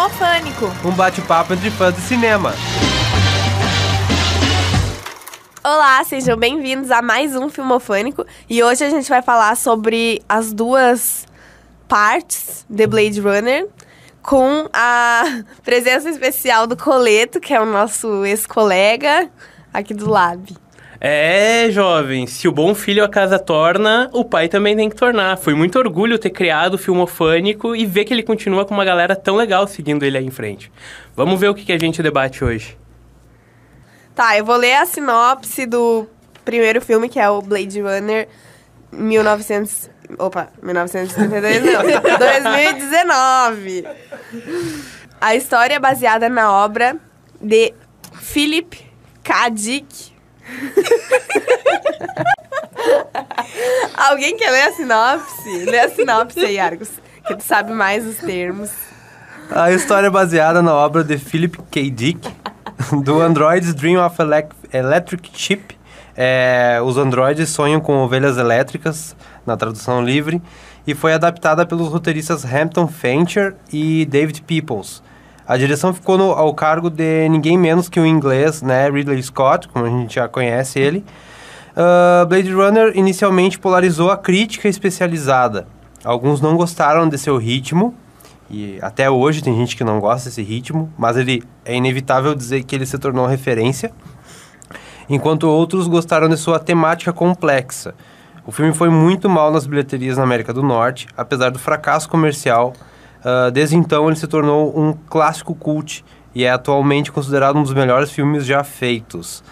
Filmofânico. Um bate-papo entre fãs de cinema. Olá, sejam bem-vindos a mais um Filmofânico. E hoje a gente vai falar sobre as duas partes de Blade Runner com a presença especial do Coleto, que é o nosso ex-colega aqui do Lab. É, jovem, se o bom filho a casa torna, o pai também tem que tornar. Foi muito orgulho ter criado o Filmofânico e ver que ele continua com uma galera tão legal seguindo ele aí em frente. Vamos ver o que, que a gente debate hoje. Tá, eu vou ler a sinopse do primeiro filme, que é o Blade Runner 1900... Opa, 1932 não, 2019. A história é baseada na obra de Philip K. Dick. Alguém quer ler a sinopse? Lê a sinopse aí, Argos, que tu sabe mais os termos. A história é baseada na obra de Philip K. Dick, do Android's Dream of Elec Electric Chip. É, os androides sonham com ovelhas elétricas, na tradução livre, e foi adaptada pelos roteiristas Hampton Fancher e David Peoples. A direção ficou no, ao cargo de ninguém menos que o inglês, né, Ridley Scott, como a gente já conhece ele. Uh, Blade Runner inicialmente polarizou a crítica especializada. Alguns não gostaram de seu ritmo, e até hoje tem gente que não gosta desse ritmo, mas ele é inevitável dizer que ele se tornou referência, enquanto outros gostaram de sua temática complexa. O filme foi muito mal nas bilheterias na América do Norte, apesar do fracasso comercial. Uh, desde então, ele se tornou um clássico cult e é atualmente considerado um dos melhores filmes já feitos.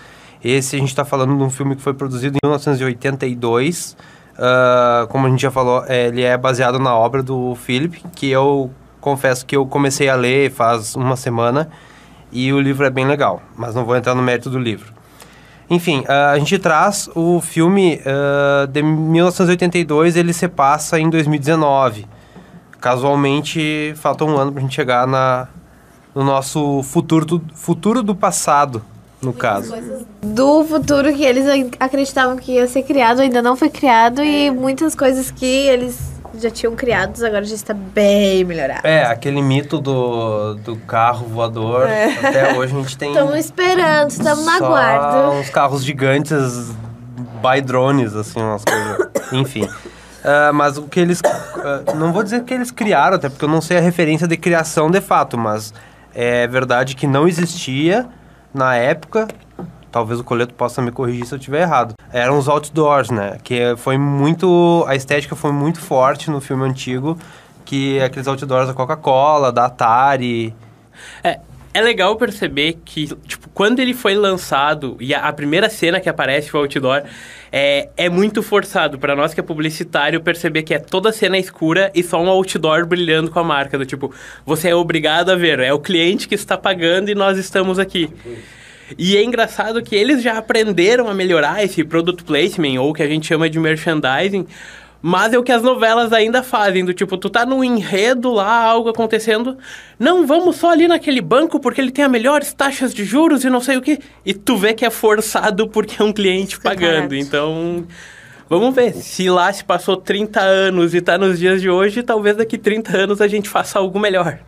Esse a gente está falando de um filme que foi produzido em 1982. Uh, como a gente já falou, é, ele é baseado na obra do Philip, que eu confesso que eu comecei a ler faz uma semana e o livro é bem legal, mas não vou entrar no mérito do livro. Enfim, uh, a gente traz o filme uh, de 1982, ele se passa em 2019. Casualmente, falta um ano para a gente chegar na, no nosso futuro do, futuro do passado, no caso. Do futuro que eles acreditavam que ia ser criado, ainda não foi criado, e muitas coisas que eles já tinham criados, agora já está bem melhorado. É, aquele mito do, do carro voador, é. até hoje a gente tem... Estamos esperando, estamos na guarda. uns carros gigantes by drones, assim, umas coisas... Enfim... Uh, mas o que eles. Uh, não vou dizer que eles criaram, até porque eu não sei a referência de criação de fato, mas é verdade que não existia na época. Talvez o Coleto possa me corrigir se eu estiver errado. Eram os outdoors, né? Que foi muito. A estética foi muito forte no filme antigo. Que é aqueles outdoors da Coca-Cola, da Atari. É, é legal perceber que, tipo, quando ele foi lançado e a, a primeira cena que aparece o outdoor é, é muito forçado para nós que é publicitário perceber que é toda cena escura e só um outdoor brilhando com a marca do tipo, você é obrigado a ver, é o cliente que está pagando e nós estamos aqui. E é engraçado que eles já aprenderam a melhorar esse product placement ou que a gente chama de merchandising mas é o que as novelas ainda fazem, do tipo, tu tá num enredo lá, algo acontecendo. Não, vamos só ali naquele banco porque ele tem as melhores taxas de juros e não sei o que. E tu vê que é forçado porque é um cliente pagando. Então, vamos ver. Se lá se passou 30 anos e tá nos dias de hoje, talvez daqui 30 anos a gente faça algo melhor.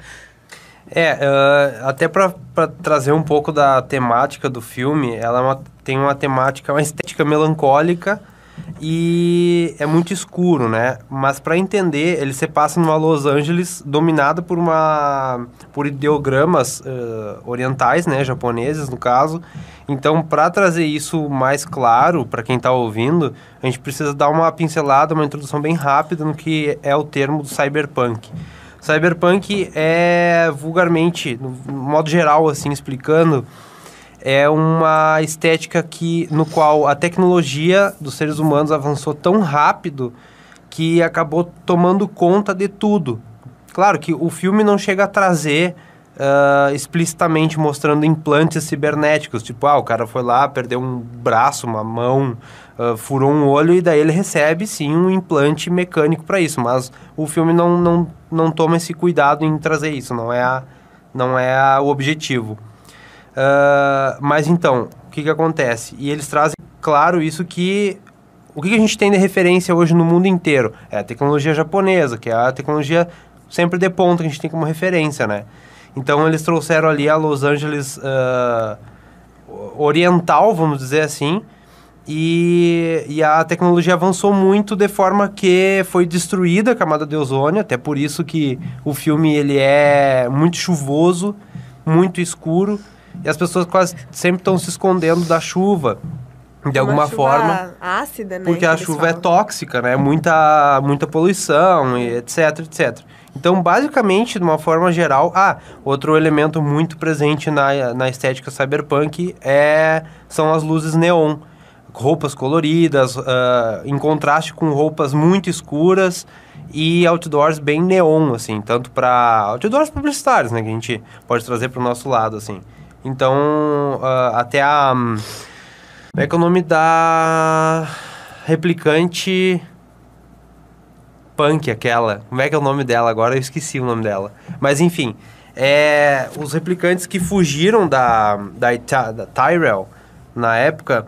É, uh, até para trazer um pouco da temática do filme, ela é uma, tem uma temática, uma estética melancólica e é muito escuro, né? Mas para entender, ele se passa numa Los Angeles dominada por uma por ideogramas uh, orientais, né, japoneses no caso. Então, para trazer isso mais claro para quem está ouvindo, a gente precisa dar uma pincelada, uma introdução bem rápida no que é o termo do cyberpunk. Cyberpunk é vulgarmente, no modo geral assim explicando, é uma estética que no qual a tecnologia dos seres humanos avançou tão rápido que acabou tomando conta de tudo. Claro que o filme não chega a trazer uh, explicitamente mostrando implantes cibernéticos, tipo, ah, o cara foi lá, perdeu um braço, uma mão, uh, furou um olho e daí ele recebe sim um implante mecânico para isso, mas o filme não, não, não toma esse cuidado em trazer isso, não é, a, não é a, o objetivo. Uh, mas então, o que, que acontece? E eles trazem claro isso que o que, que a gente tem de referência hoje no mundo inteiro é a tecnologia japonesa, que é a tecnologia sempre de ponta que a gente tem como referência, né? Então eles trouxeram ali a Los Angeles ah, oriental, vamos dizer assim, e, e a tecnologia avançou muito de forma que foi destruída a camada de ozônio, até por isso que o filme ele é muito chuvoso, muito escuro, e as pessoas quase sempre estão se escondendo da chuva, de Uma alguma chuva forma. ácida, né? Porque que a chuva é falam. tóxica, né? Muita, muita poluição, e etc, etc. Então, basicamente, de uma forma geral... Ah, outro elemento muito presente na, na estética cyberpunk é, são as luzes neon. Roupas coloridas, ah, em contraste com roupas muito escuras e outdoors bem neon, assim. Tanto para outdoors publicitários, né? Que a gente pode trazer para o nosso lado, assim. Então, ah, até a... hum, como é que é o nome da replicante punk aquela? Como é que é o nome dela agora? Eu esqueci o nome dela. Mas enfim, é, os replicantes que fugiram da, da, Ita- da Tyrell na época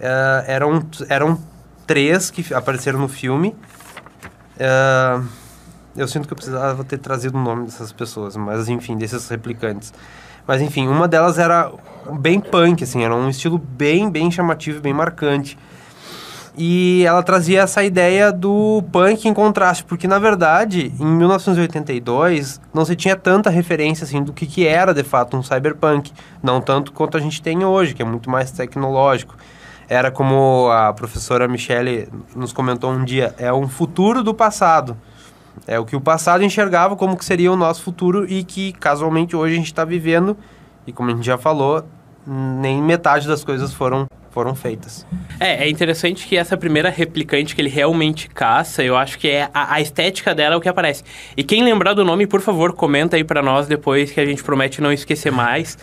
é, eram, eram três que apareceram no filme. É, eu sinto que eu precisava ter trazido o nome dessas pessoas, mas enfim, desses replicantes. Mas enfim, uma delas era bem punk, assim, era um estilo bem, bem chamativo, bem marcante. E ela trazia essa ideia do punk em contraste, porque na verdade, em 1982, não se tinha tanta referência assim do que, que era de fato um cyberpunk, não tanto quanto a gente tem hoje, que é muito mais tecnológico. Era como a professora Michele nos comentou um dia, é um futuro do passado. É o que o passado enxergava como que seria o nosso futuro e que casualmente hoje a gente está vivendo e como a gente já falou, nem metade das coisas foram foram feitas. É, é interessante que essa primeira replicante que ele realmente caça, eu acho que é a, a estética dela é o que aparece. E quem lembrar do nome, por favor, comenta aí pra nós depois que a gente promete não esquecer mais.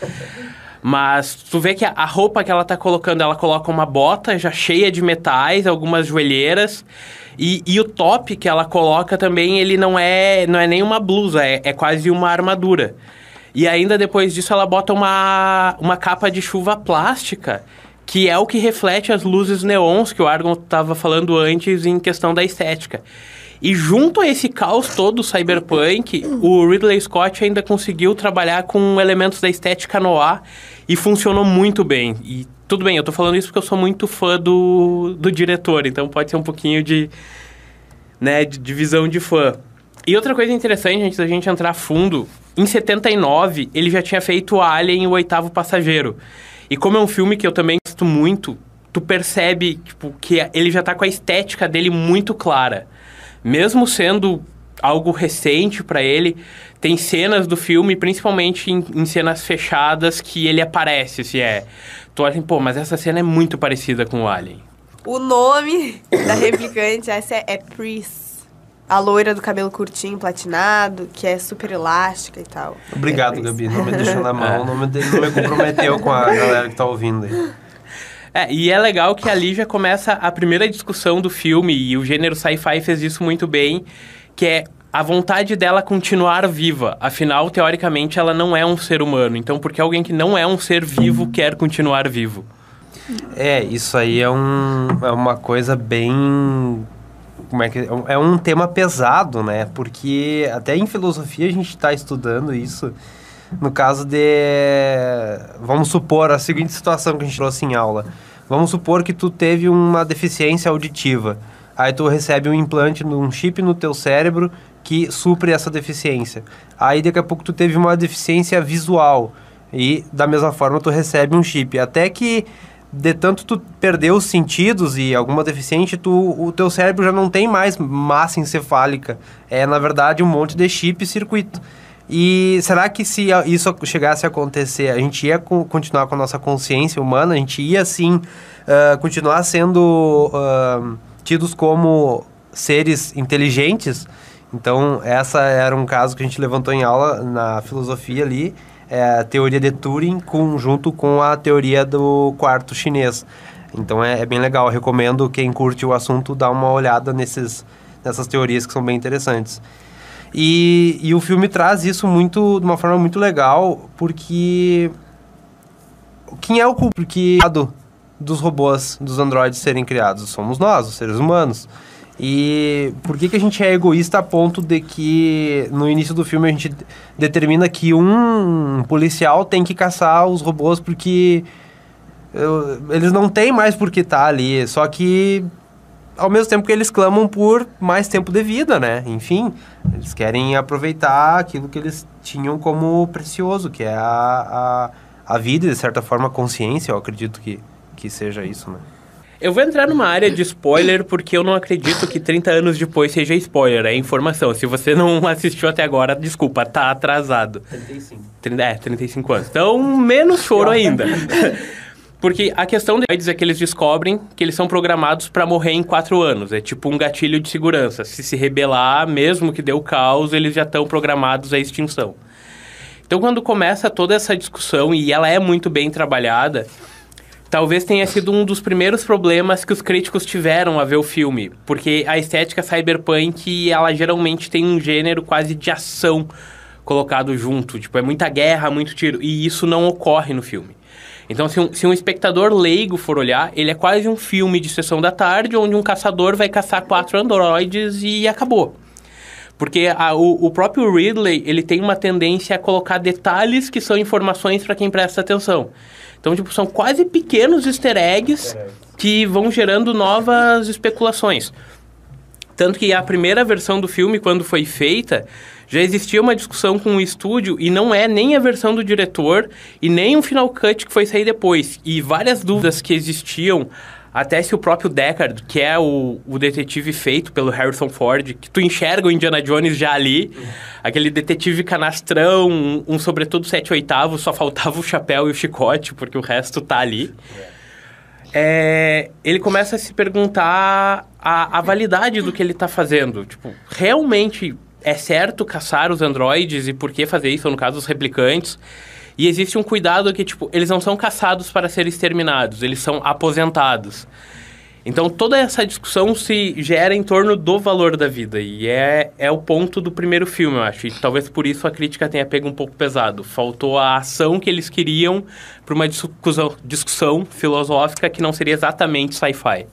Mas tu vê que a, roupa que ela tá colocando, ela coloca uma bota já cheia de metais, algumas joelheiras. E, e o top que ela coloca também, ele não é, não é nem uma blusa, é, é quase uma armadura. E ainda depois disso ela bota uma, uma capa de chuva plástica, que é o que reflete as luzes neons que o Argon estava falando antes em questão da estética. E junto a esse caos todo cyberpunk, o Ridley Scott ainda conseguiu trabalhar com elementos da estética noir e funcionou muito bem. E tudo bem, eu tô falando isso porque eu sou muito fã do, do diretor, então pode ser um pouquinho de, né, de, de visão de fã. E outra coisa interessante, antes da gente entrar fundo, em 79 ele já tinha feito Alien, o oitavo passageiro. E como é um filme que eu também gosto muito, tu percebe tipo, que ele já tá com a estética dele muito clara. Mesmo sendo algo recente para ele, tem cenas do filme, principalmente em, em cenas fechadas, que ele aparece, se é. Tu olha assim, pô, mas essa cena é muito parecida com o Alien. O nome da replicante, essa é, é Pris. A loira do cabelo curtinho, platinado, que é super elástica e tal. Obrigado, é. Gabi. Não me deixou na mão, não me, não me comprometeu com a galera que tá ouvindo aí. É, e é legal que ali já começa a primeira discussão do filme, e o gênero sci-fi fez isso muito bem, que é a vontade dela continuar viva. Afinal, teoricamente, ela não é um ser humano. Então, por que alguém que não é um ser vivo quer continuar vivo? É, isso aí é, um, é uma coisa bem. Como é que. é um- tema pesado, né? Porque até em filosofia a gente está estudando isso. No caso de. Vamos supor a seguinte situação que a gente trouxe em aula. Vamos supor que tu teve uma deficiência auditiva. Aí tu recebe um implante, um chip no teu cérebro que supre essa deficiência. Aí daqui a pouco tu teve uma deficiência visual. E da mesma forma tu recebe um chip. Até que de tanto tu perder os sentidos e alguma deficiente, tu, o teu cérebro já não tem mais massa encefálica. É, na verdade, um monte de chip e circuito. E será que se isso chegasse a acontecer, a gente ia co- continuar com a nossa consciência humana? A gente ia, sim, ah, continuar sendo ah, tidos como seres inteligentes? Então, essa era um caso que a gente levantou em aula na filosofia ali, é a teoria de Turing junto com a teoria do quarto chinês. Então, é, é bem legal. Eu recomendo quem curte o assunto dar uma olhada nesses, nessas teorias que são bem interessantes. E, e o filme traz isso muito de uma forma muito legal, porque quem é o culpado dos robôs, dos androides serem criados? Somos nós, os seres humanos. E por que, que a gente é egoísta a ponto de que no início do filme a gente determina que um policial tem que caçar os robôs porque eu- eles não têm mais por que estar ali, só que ao mesmo tempo que eles clamam por mais tempo de vida, né? Enfim, eles querem aproveitar aquilo que eles tinham como precioso, que é a, a, a vida e, de certa forma, a consciência, eu acredito que, que seja isso, né? Eu vou entrar numa área de spoiler porque eu não acredito que 30 anos depois seja spoiler, é informação. Se você não assistiu até agora, desculpa, tá atrasado. 35. 30, é, 35 anos. Então, menos choro ainda. Porque a questão deles é que eles descobrem que eles são programados para morrer em 4 anos. É tipo um gatilho de segurança. Se se rebelar, mesmo que dê o caos, eles já estão programados à extinção. Então, quando começa toda essa discussão, e ela é muito bem trabalhada, talvez tenha sido um dos primeiros problemas que os críticos tiveram a ver o filme. Porque a estética cyberpunk, ela geralmente tem um gênero quase de ação colocado junto. Tipo, é muita guerra, muito tiro. E isso não ocorre no filme. Então, se um, se um espectador leigo for olhar, ele é quase um filme de sessão da tarde, onde um caçador vai caçar quatro androides e acabou. Porque a- o, o próprio Ridley, ele tem uma tendência a colocar detalhes que são informações para quem presta atenção. Então, tipo, são quase pequenos easter eggs que vão gerando novas especulações. Tanto que a primeira versão do filme, quando foi feita, já existia uma discussão com o estúdio e não é nem a versão do diretor e nem o final cut que foi sair depois. E várias dúvidas que existiam, até se o próprio Deckard, que é o, o detetive feito pelo Harrison Ford, que tu enxerga o Indiana Jones já ali, aquele detetive canastrão, um, um sobretudo 7 oitavos, só faltava o chapéu e o chicote, porque o resto tá ali é, ele começa a se perguntar a, a validade do que ele está fazendo. Tipo, realmente é certo caçar os androides e por que fazer isso, no caso, os replicantes? E existe um cuidado que, tipo, eles não são caçados para serem exterminados, eles são aposentados. Então, toda essa discussão se gera em torno do valor da vida. E é, é o ponto do primeiro filme, eu acho. E talvez por isso a crítica tenha pego um pouco pesado. Faltou a ação que eles queriam para uma discussão, discussão filosófica que não seria exatamente sci-fi.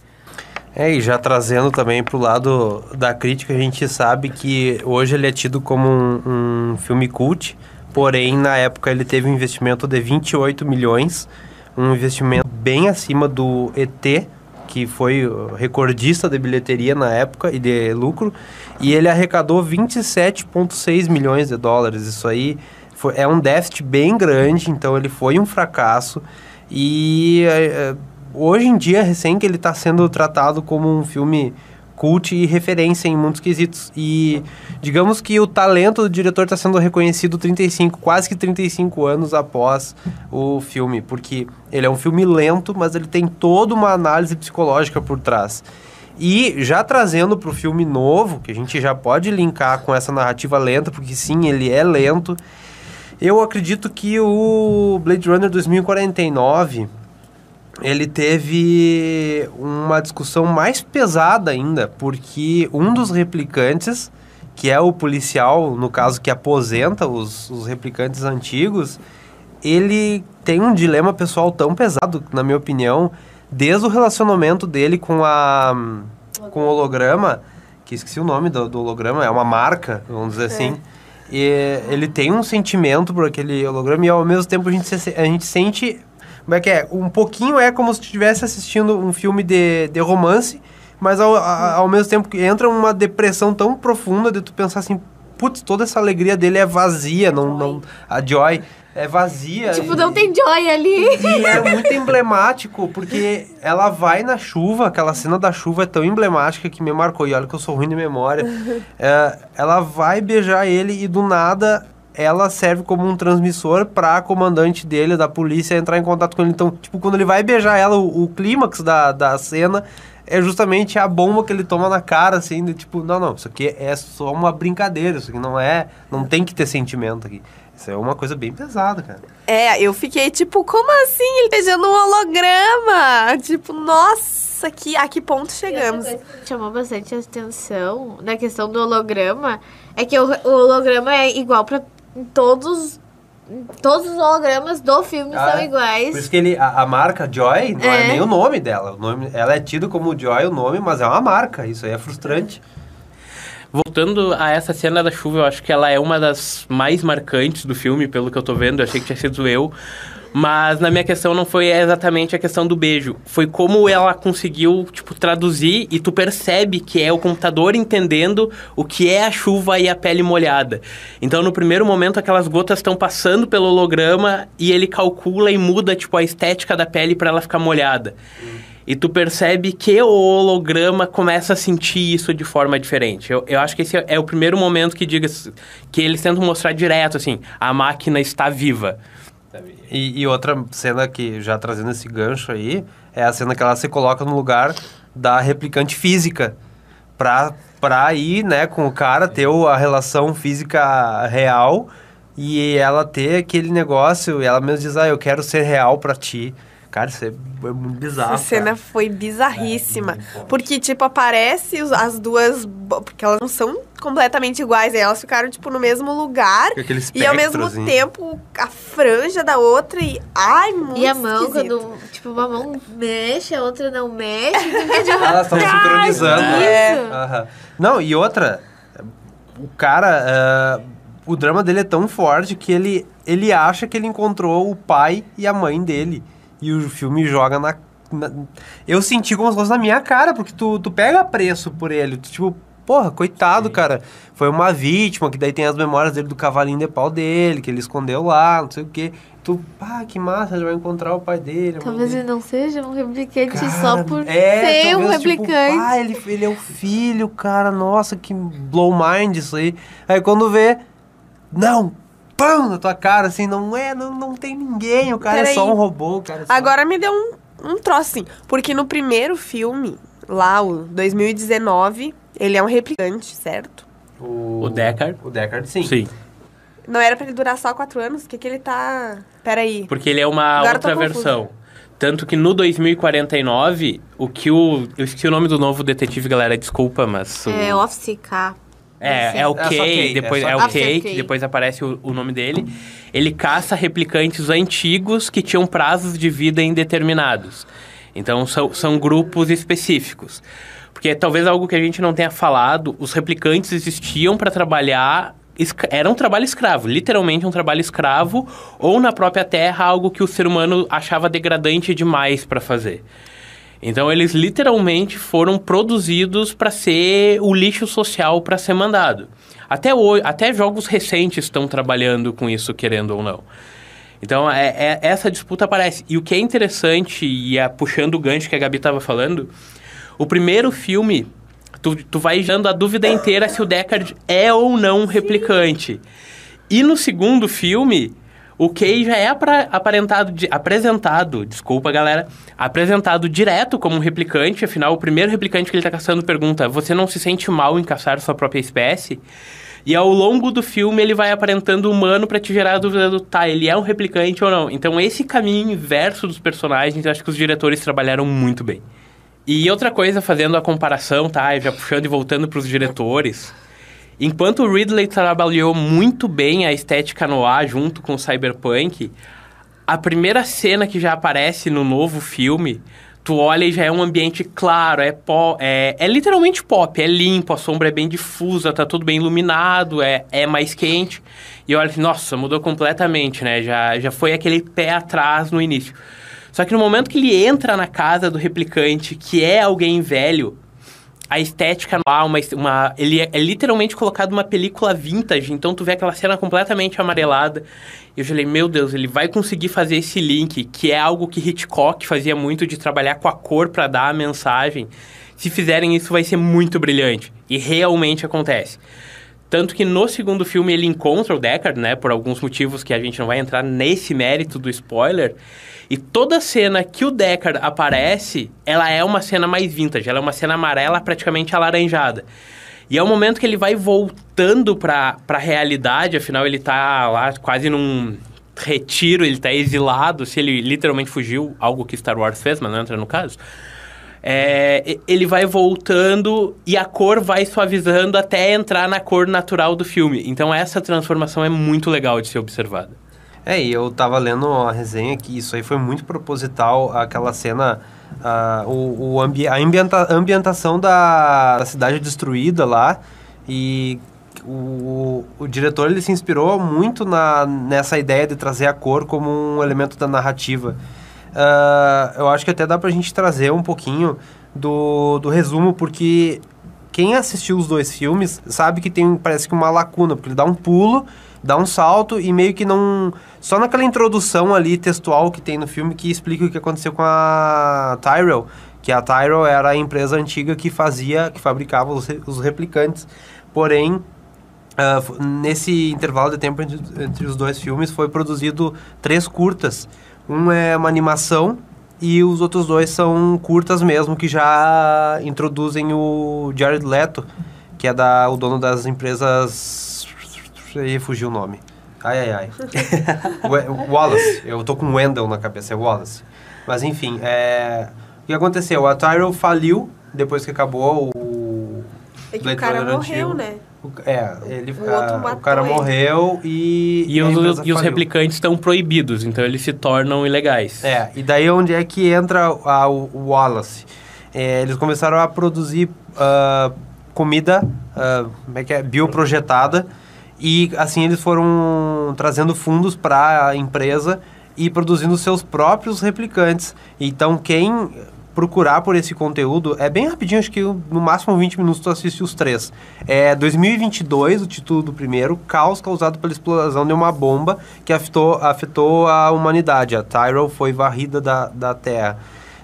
É, e já trazendo também pro lado da crítica, a gente sabe que hoje ele é tido como um, um filme cult, porém na época ele teve um investimento de 28 milhões, um investimento bem acima do ET, que foi recordista de bilheteria na época e de lucro, e ele arrecadou 27,6 milhões de dólares. Isso aí foi, é um déficit bem grande, então ele foi um fracasso. E é, hoje em dia, recém que ele está sendo tratado como um filme cult e referência em muitos quesitos. E digamos que o talento do diretor está sendo reconhecido 35, quase que 35 anos após o filme, porque ele é um filme lento, mas ele tem toda uma análise psicológica por trás. E já trazendo para o filme novo, que a gente já pode linkar com essa narrativa lenta, porque sim, ele é lento. Eu acredito que o Blade Runner 2049 ele teve uma discussão mais pesada ainda, porque um dos replicantes, que é o policial, no caso, que aposenta os, os replicantes antigos, ele tem um dilema pessoal tão pesado, na minha opinião, desde o relacionamento dele com a com o holograma, que esqueci o nome do, do holograma, é uma marca, vamos dizer assim. E ele tem um sentimento por aquele holograma e ao mesmo tempo a gente, se- a gente sente como é que é? Um pouquinho é como se estivesse assistindo um filme de, de romance, mas ao, a- ao mesmo tempo que entra uma depressão tão profunda de tu pensar assim, putz, toda essa alegria dele é vazia, não, não a Joy é vazia. Tipo, e- não tem joy ali. e é muito emblemático, porque ela vai na chuva, aquela cena da chuva é tão emblemática que me marcou. E olha que eu sou ruim de memória. É, ela vai beijar ele e do nada ela serve como um transmissor pra comandante dele, da polícia, entrar em contato com ele. Então, tipo, quando ele vai beijar ela, o, o clímax da, da cena é justamente a bomba que ele toma na cara, assim, de tipo, não, não, isso aqui é só uma brincadeira, isso aqui não é, não tem que ter sentimento aqui. Isso é uma coisa bem pesada, cara. É, eu fiquei tipo, como assim? Ele beijando um holograma? Tipo, nossa, que, a que ponto chegamos? Que Chamou bastante atenção na questão do holograma. É que o, o holograma é igual pra todos todos os hologramas do filme Ah, são é? iguais. Por isso que ele, a, a marca Joy não é. É. nem o nome dela. O nome, ela é tida como Joy o nome, mas é uma marca. Isso aí é frustrante. Voltando a essa cena da chuva, eu acho que ela é uma das mais marcantes do filme, pelo que eu tô vendo. Eu achei que tinha sido eu. Mas na minha questão não foi exatamente a questão do beijo. Foi como ela conseguiu, tipo, traduzir e tu percebe que é o computador entendendo o que é a chuva e a pele molhada. Então, no primeiro momento, aquelas gotas estão passando pelo holograma e ele calcula e muda, tipo, a estética da pele para ela ficar molhada. E tu percebe que o holograma começa a sentir isso de forma diferente. Eu, eu acho que esse é, é o primeiro momento que diga que eles tentam mostrar direto, assim, a máquina está viva. E, e outra cena que, já trazendo esse gancho aí, é a cena que ela se coloca no lugar da replicante física. Pra, pra ir, né, com o cara, ter a relação física real e ela ter aquele negócio, e ela mesmo diz, ah, eu quero ser real pra ti. Cara, isso é, é muito bizarro. Essa cena cara. foi bizarríssima. É, porque, tipo, aparece as duas. Porque elas não são completamente iguais. aí Elas ficaram, tipo, no mesmo lugar. E ao mesmo assim. tempo, a franja da outra e. Ai, muito E a mão, esquisito. quando, tipo, uma mão mexe, a outra não mexe. de Elas estão sincronizando. né? É. Aham. Não, e outra, o cara, ah, o drama dele é tão forte que ele, ele acha que ele encontrou o pai e a mãe dele. E o filme joga na. na- eu senti como se fosse na minha cara, porque tu, tu pega preço por ele. Tu, tipo, porra, coitado, cara. Foi uma vítima, que daí tem as memórias dele do cavalinho de pau dele, que ele escondeu lá, não sei o quê. Tu, pá, que massa, ele vai encontrar o pai dele. Talvez dele. ele não seja um replicante Cara, só por é, ser um talvez, tipo, replicante. ah, ele, ele é o filho, cara, nossa, que blow mind isso aí. Aí quando vê, não, pão, na tua cara, assim, não é, não, não tem ninguém, o cara é Peraí. só um robô, o cara é só... Agora me deu um, um troço, assim. Porque no primeiro filme, lá, o 2019, ele é um replicante, certo? O, O Deckard? O Deckard, sim. Sim. Não era pra ele durar só quatro anos? O que, que ele tá. Peraí. Porque ele é uma Agora outra versão. Tanto que no 2049, o que o. Eu esqueci o nome do novo detetive, galera, desculpa, mas. O, É Office K. é, é o É Kay, Kay, depois é é, o. Kay, Ah, que Kay. depois aparece o, o nome dele. Ele caça replicantes antigos que tinham prazos de vida indeterminados. Então são, são grupos específicos. Porque talvez algo que a gente não tenha falado, os replicantes existiam para trabalhar. Era um trabalho escravo, literalmente um trabalho escravo, ou na própria Terra, algo que o ser humano achava degradante demais para fazer. Então eles literalmente foram produzidos para ser o lixo social para ser mandado. Até hoje, até jogos recentes estão trabalhando com isso, querendo ou não. Então é, é- essa disputa aparece. E o que é interessante, e é puxando o gancho que a Gabi estava falando, o primeiro filme, tu, tu vai dando a dúvida inteira se o Deckard é ou não um replicante. E no segundo filme, o Kay já é aparentado, di- apresentado, desculpa galera, apresentado direto como um replicante, afinal o primeiro replicante que ele tá caçando pergunta, você não se sente mal em caçar sua própria espécie? E ao longo do filme ele vai aparentando humano pra te gerar a dúvida do, tá, ele é um replicante ou não? Então esse caminho inverso dos personagens, eu acho que os diretores trabalharam muito bem. E outra coisa, fazendo a comparação, tá? Já puxando e voltando para os diretores. Enquanto o Ridley trabalhou muito bem a estética noir junto com o cyberpunk, a primeira cena que já aparece no novo filme, tu olha e já é um ambiente claro, é, é, é literalmente pop, é limpo, a sombra é bem difusa, tá tudo bem iluminado, é, é mais quente. E olha, nossa, mudou completamente, né? Já, já foi aquele pé atrás no início. Só que no momento que ele entra na casa do replicante, que é alguém velho, a estética lá, uma, uma, ele é, é literalmente colocado uma película vintage, então tu vê aquela cena completamente amarelada. Eu falei, meu Deus, ele vai conseguir fazer esse link, que é algo que Hitchcock fazia muito de trabalhar com a cor para dar a mensagem. Se fizerem isso, vai ser muito brilhante. E realmente acontece. Tanto que no segundo filme ele encontra o Deckard, né? Por alguns motivos que a gente não vai entrar nesse mérito do spoiler. E toda cena que o Deckard aparece, ela é uma cena mais vintage. Ela é uma cena amarela, praticamente alaranjada. E é o momento que ele vai voltando pra, pra realidade, afinal ele tá lá quase num retiro, ele tá exilado, se ele literalmente fugiu, algo que Star Wars fez, mas não entra no caso. É, ele vai voltando e a cor vai suavizando até entrar na cor natural do filme. Então essa transformação é muito legal de ser observada. É, e eu tava lendo a resenha que isso aí foi muito proposital, aquela cena, ah, o, o ambi a ambienta ambientação da, da cidade destruída lá, e o, o diretor ele se inspirou muito na, nessa ideia de trazer a cor como um elemento da narrativa. Ah, eu acho que até dá pra gente trazer um pouquinho do, do resumo, porque quem assistiu os dois filmes sabe que tem, parece que uma lacuna, porque ele dá um pulo, dá um salto e meio que não... Só naquela introdução ali, textual que tem no filme, que explica o que aconteceu com a Tyrell, que a Tyrell era a empresa antiga que fazia, que fabricava os, os replicantes. Porém, f- nesse intervalo de tempo entre, entre os dois filmes foi produzido três curtas. Um é uma animação e os outros dois são curtas mesmo que já introduzem o Jared Leto, que é da, o dono das empresas. Aí fugiu o nome. Ai, ai, ai. Wallace. Eu tô com Wendell na cabeça, é Wallace. Mas enfim, é... o que aconteceu? A Tyrell faliu depois que acabou o. É que Blade o cara Runner morreu, antigo. né? O- É, ele, O ah, o cara ele. morreu e. E a os, e os replicantes estão proibidos, então eles se tornam ilegais. É, e daí onde é que entra a, o Wallace? É, eles começaram a produzir ah, comida, ah, como é que é, bioprojetada, e assim eles foram trazendo fundos para a empresa e produzindo seus próprios replicantes. Então quem procurar por esse conteúdo, é bem rapidinho, acho que no máximo 20 minutos tu assiste os três. É 2022, o título do primeiro, Caos causado pela explosão de uma bomba que afetou, afetou a humanidade. A Tyrell foi varrida da, da Terra.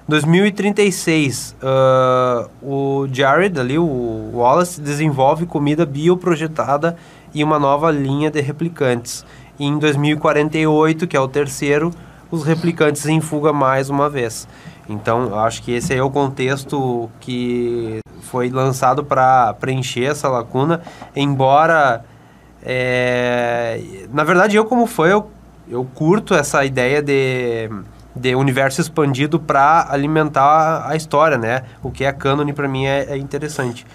2036, ah, o Jared ali, o Wallace, desenvolve comida bioprojetada e uma nova linha de replicantes. E em 2048, que é o terceiro, os replicantes em fuga mais uma vez. Então, eu acho que esse é o contexto que foi lançado para preencher essa lacuna, embora é, na verdade eu como fã eu, eu curto essa ideia de, de universo expandido para alimentar a história, né? O que é cânone para mim é, é interessante.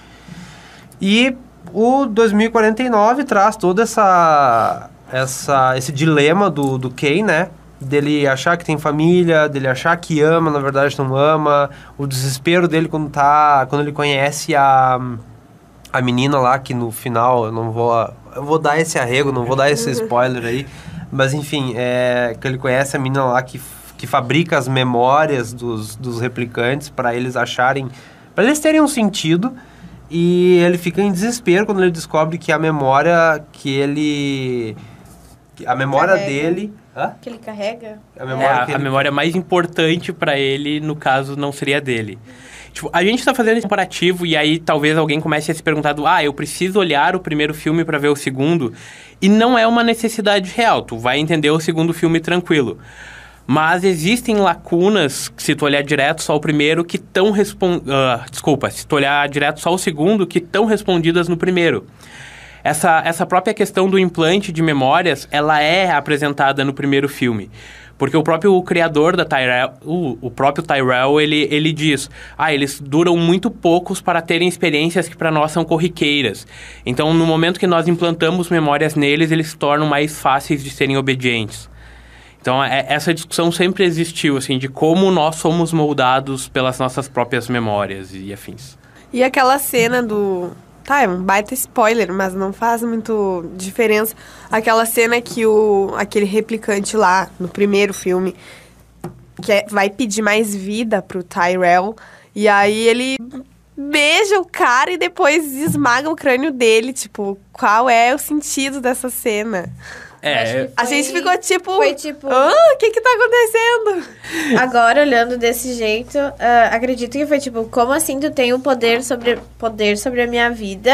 E o 2049 traz todo essa, essa esse dilema do, do Kay, né? Dele achar que tem família, dele achar que ama, na verdade não ama, o desespero dele quando tá, quando ele conhece a a menina lá que no final eu não vou eu vou dar esse arrego, não vou dar esse spoiler aí, mas enfim, é que ele conhece a menina lá que que fabrica as memórias dos, dos replicantes para eles acharem, para eles terem um sentido. E ele fica em desespero quando ele descobre que a memória que ele a memória Carrega. dele, hã? Que ele carrega. A É, memória a, que a ele- memória mais importante pra ele, no caso, não seria dele. Tipo, a gente tá fazendo esse comparativo e aí talvez alguém comece a se perguntar do, ah, eu preciso olhar o primeiro filme pra ver o segundo. E não é uma necessidade real, tu vai entender o segundo filme tranquilo. Mas existem lacunas, se tu olhar direto só o primeiro, que estão respon... ah, desculpa, se tu olhar direto só o segundo, que estão respondidas no primeiro. Essa, essa própria questão do implante de memórias, ela é apresentada no primeiro filme. Porque o próprio criador da Tyrell, o, o próprio Tyrell, ele, ele diz: Ah, eles duram muito poucos para terem experiências que para nós são corriqueiras. Então, no momento que nós implantamos memórias neles, eles se tornam mais fáceis de serem obedientes. Então, é- essa discussão sempre existiu, assim, de como nós somos moldados pelas nossas próprias memórias e afins. E aquela cena do. Tá, é um baita spoiler, mas não faz muito diferença. Aquela cena que o aquele replicante lá, no primeiro filme, que é- vai pedir mais vida pro Tyrell. E aí ele beija o cara e depois esmaga o crânio dele. Tipo, qual é o sentido dessa cena? É, A gente ficou tipo. Foi tipo. O que que tá acontecendo? Agora, olhando desse jeito, ah, acredito que foi tipo, como assim tu tem o poder sobre, poder sobre a minha vida?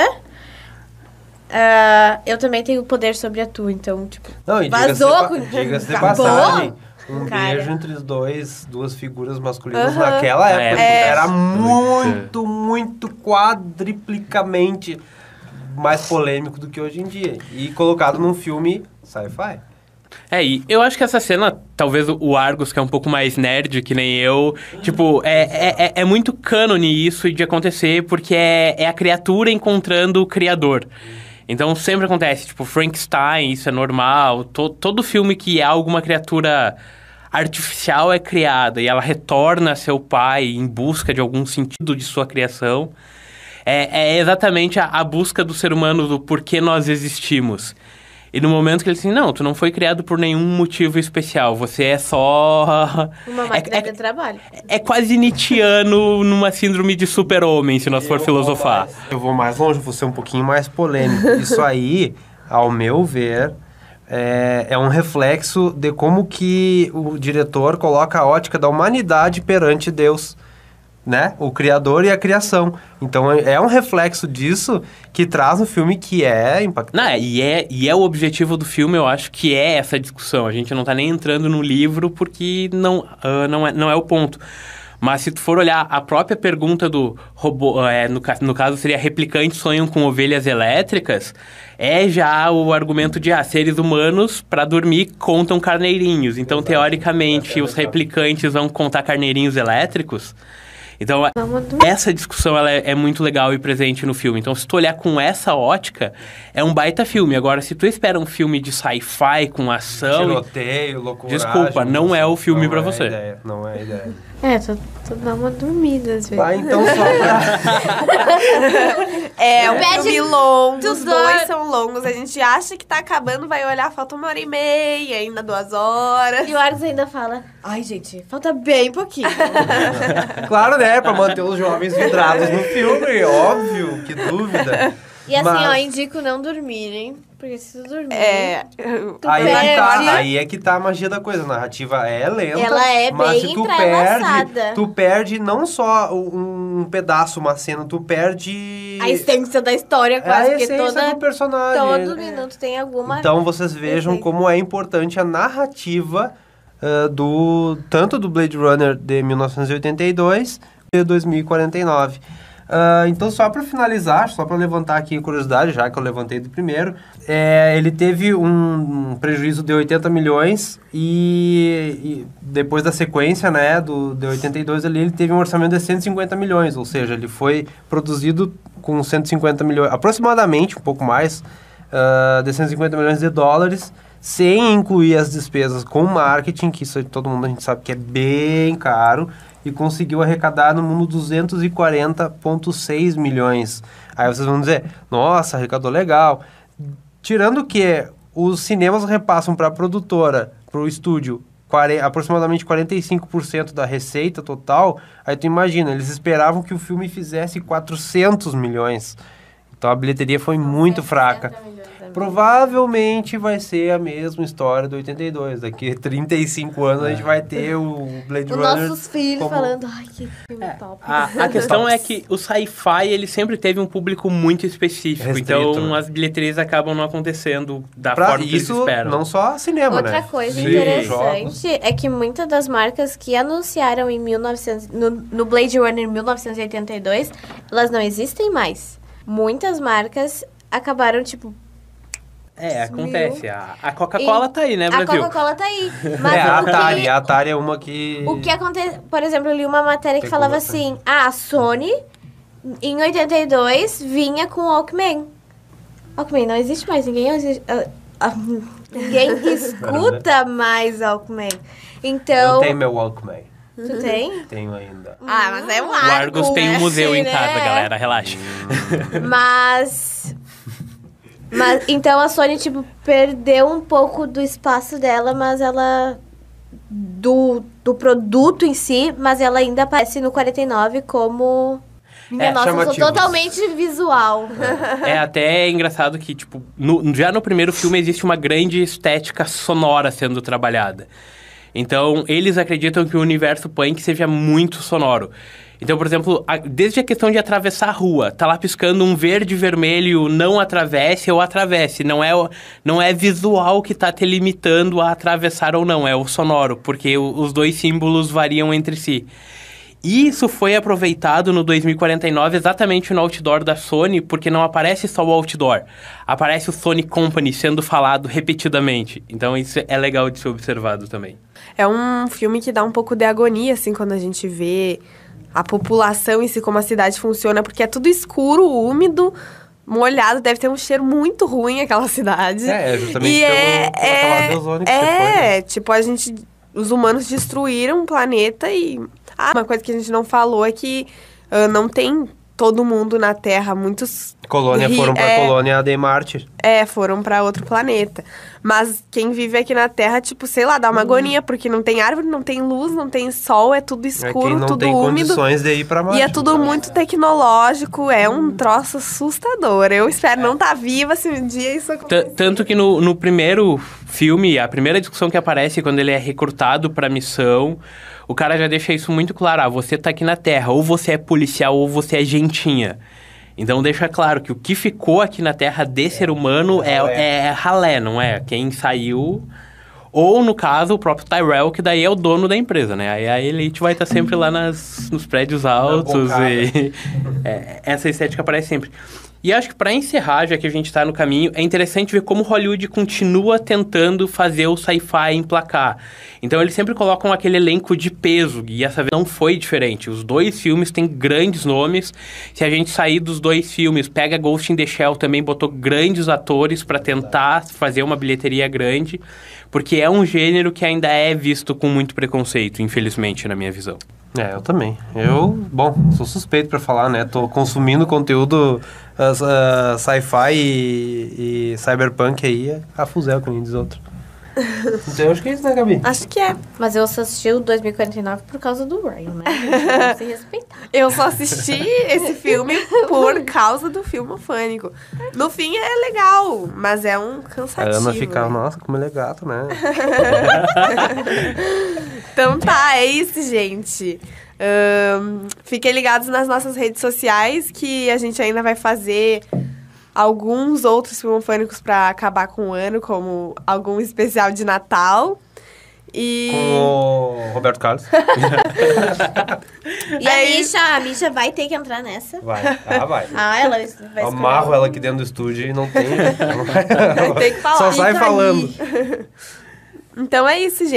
Ah, eu também tenho poder sobre a tua, então, tipo, Não, e Vazou com- diga-se de passagem, um Cara. beijo entre os dois, duas figuras masculinas naquela Na época época. era É. muito, muito quadriplicamente mais polêmico do que hoje em dia. E colocado num filme sci-fi. É, e eu acho que essa cena, talvez o- Argus, que é um pouco mais nerd que nem eu, tipo, é, é, é- é muito cânone isso de acontecer, porque é, é a criatura encontrando o criador. Então sempre acontece, tipo, Frankenstein, isso é normal. To, todo filme que há alguma criatura artificial é criada e ela retorna a seu pai em busca de algum sentido de sua criação. É, é exatamente a, a busca do ser humano do porquê nós existimos. E no momento que ele assim, não, tu não foi criado por nenhum motivo especial, você é só... Uma é, máquina é, de trabalho. é quase Nietzscheano numa síndrome de super-homem, se nós for filosofar. Eu vou mais longe, vou ser um pouquinho mais polêmico. Isso aí, ao meu ver, é, é um reflexo de como que o diretor coloca a ótica da humanidade perante Deus, né? O criador e a criação. Então é é um reflexo disso que traz um filme que é impactante. Não, e é, e é o objetivo do filme, eu acho que é essa discussão. A gente não tá nem entrando no livro porque não, ah, não, é, não é o ponto. Mas se tu for olhar a própria pergunta do robô, é, no, no caso seria replicantes sonham com ovelhas elétricas, é já o argumento de ah, seres humanos para dormir contam carneirinhos. Então, teoricamente, os replicantes vão contar carneirinhos elétricos. Então, essa discussão ela é, é muito legal e presente no filme. Então, se tu olhar com essa ótica, é um baita filme. Agora, se tu espera um filme de sci-fi com ação, Tiroteio, loucura. Desculpa, não é o filme pra você. Ideia, não é a ideia. É, tô, tô dando uma dormida às vezes. Tá, então só pra... É um Pede filme longo, os dois são longos. A gente acha que tá acabando, vai olhar, falta uma hora e meia, ainda duas horas. E o Argus ainda fala, ai gente, falta bem pouquinho. Claro, né? Pra manter os jovens vidrados no filme, óbvio, que dúvida. E assim, Mas- ó, indico não dormirem, porque se tu dormir... É. Tu Aí é, que tá, perde. aí é que tá a magia da coisa. A narrativa é lenta. Ela é mas bem se tu perde, tu perde não só um, pedaço, uma cena, tu perde A essência da história, é a quase, porque essência toda, do personagem. todo minuto tem alguma... Então vocês vejam Perfeito. como é importante a narrativa ah, do tanto do Blade Runner de 1982 e 2049. Ah, então só para finalizar, só para levantar aqui a curiosidade, já que eu levantei do primeiro, é, ele teve um, prejuízo de 80 milhões e, e depois da sequência, né, do de 82 ali, ele teve um orçamento de 150 milhões, ou seja, ele foi produzido com 150 milhões, aproximadamente, um pouco mais, ah, de 150 milhões de dólares, sem incluir as despesas com marketing, que isso todo mundo a gente sabe que é bem caro, e conseguiu arrecadar no mundo 240,6 milhões. Aí vocês vão dizer, nossa, arrecadou legal. Tirando que os cinemas repassam para a produtora, para o estúdio, aproximadamente 45% da receita total, aí tu imagina, eles esperavam que o filme fizesse 400 milhões. Então a bilheteria foi muito fraca. Provavelmente vai ser a mesma história do 82. Daqui a 35 anos a gente vai ter o Blade Os Runner. nossos filhos como- falando, ai, que filme top. A, a questão é que o sci-fi, ele sempre teve um público muito específico. Restrito, então, as bilheterias acabam não acontecendo da Pra forma que eles isso, esperam. não só cinema, Outra né? coisa Sim, jogos. interessante é que muitas das marcas que anunciaram em 1900, no, no Blade Runner em 1982, elas não existem mais. Muitas marcas acabaram, tipo, É, acontece. A, a Coca-Cola tá aí, né, a Brasil? Coca-Cola tá aí. Mas É, a o que- Atari. A Atari é uma que... O que acontece, por exemplo, eu li uma matéria que Pegou falava assim: ah, a Sony em 82 vinha com o Walkman. Walkman não existe mais, ninguém existe, ah, ah, ninguém escuta mais Walkman. Então, Eu tenho meu Walkman. tu tem? Tenho ainda. Ah, mas é um O Argos tem um museu em né? casa, galera, relaxa. Mas mas então a Sony tipo perdeu um pouco do espaço dela, mas ela do, do produto em si, mas ela ainda aparece no 49 como É, nossa, eu sou chamativos. totalmente visual. É até engraçado que, tipo, no- já no primeiro filme existe uma grande estética sonora sendo trabalhada. Então, eles acreditam que o universo punk seja muito sonoro. Então, por exemplo, a- desde a questão de atravessar a rua, tá lá piscando um verde vermelho, não atravesse ou atravesse. Não é, não é visual que tá te limitando a atravessar ou não, é o sonoro, porque o- os dois símbolos variam entre si. E Isso foi aproveitado no 2049 exatamente no outdoor da Sony, porque não aparece só o outdoor, aparece o Sony Company sendo falado repetidamente. Então isso é legal de ser observado também. É um filme que dá um pouco de agonia, assim, quando a gente vê a população em si, como a cidade funciona, porque é tudo escuro, úmido, molhado, deve ter um cheiro muito ruim aquela cidade. É, justamente E pelo, é, pela é, você foi. né? é tipo, a gente, os humanos destruíram o planeta e... Ah, uma coisa que a gente não falou é que ah, não tem todo mundo na Terra, muitos Colônia ri- foram pra é, colônia de Marte. É, foram pra outro planeta. Mas quem vive aqui na Terra, tipo, sei lá, dá uma agonia, porque não tem árvore, não tem luz, não tem sol, é tudo É escuro, quem não tudo tem úmido. condições de ir pra Marte. E é tudo muito tecnológico, é um troço assustador. Eu espero não estar viva se um dia isso T- acontecer. Tanto que no, no primeiro filme, a primeira discussão que aparece quando ele é recrutado pra missão, o cara já deixa isso muito claro. Ah, você tá aqui na Terra, ou você é policial ou você é gentinha. Então deixa claro que o que ficou aqui na Terra de ser humano é, é ralé, não é? Quem saiu... Ou, no caso, o próprio Tyrell, que daí é o dono da empresa, né? Aí a elite vai estar sempre lá nas, nos prédios altos e... é, essa estética aparece sempre. E acho que para encerrar, já que a gente tá no caminho, é interessante ver como Hollywood continua tentando fazer o sci-fi emplacar. Então eles sempre colocam aquele elenco de peso, e essa vez não foi diferente. Os dois filmes têm grandes nomes. Se a gente sair dos dois filmes, pega Ghost in the Shell também botou grandes atores para tentar fazer uma bilheteria grande, porque é um gênero que ainda é visto com muito preconceito, infelizmente, na minha visão. É, eu também. Eu, bom, sou suspeito pra falar, né? Tô consumindo conteúdo uh, sci-fi e, e cyberpunk aí a fuzel, como diz outro. Então eu acho que é isso, né, Gabi? Acho que é. Mas eu só assisti o 2049 por causa do Ryan, né? Vamos se respeitar. Eu só assisti esse filme por causa do filme fânico. No fim é legal, mas é um A cansativo. Ana fica, né? nossa, como ele é gato, né? Então tá, é isso, gente. Ahn, fiquem ligados nas nossas redes sociais que a gente ainda vai fazer alguns outros filmofânicos pra acabar com o ano, como algum especial de Natal. E. Com o Roberto Carlos. E a Misha, a Misha vai ter que entrar nessa. Vai, ah, vai. Ah, ela vai Eu amarro ela aqui dentro do estúdio e não tem. Tem que falar. Só sai Fica falando. Então é isso, gente.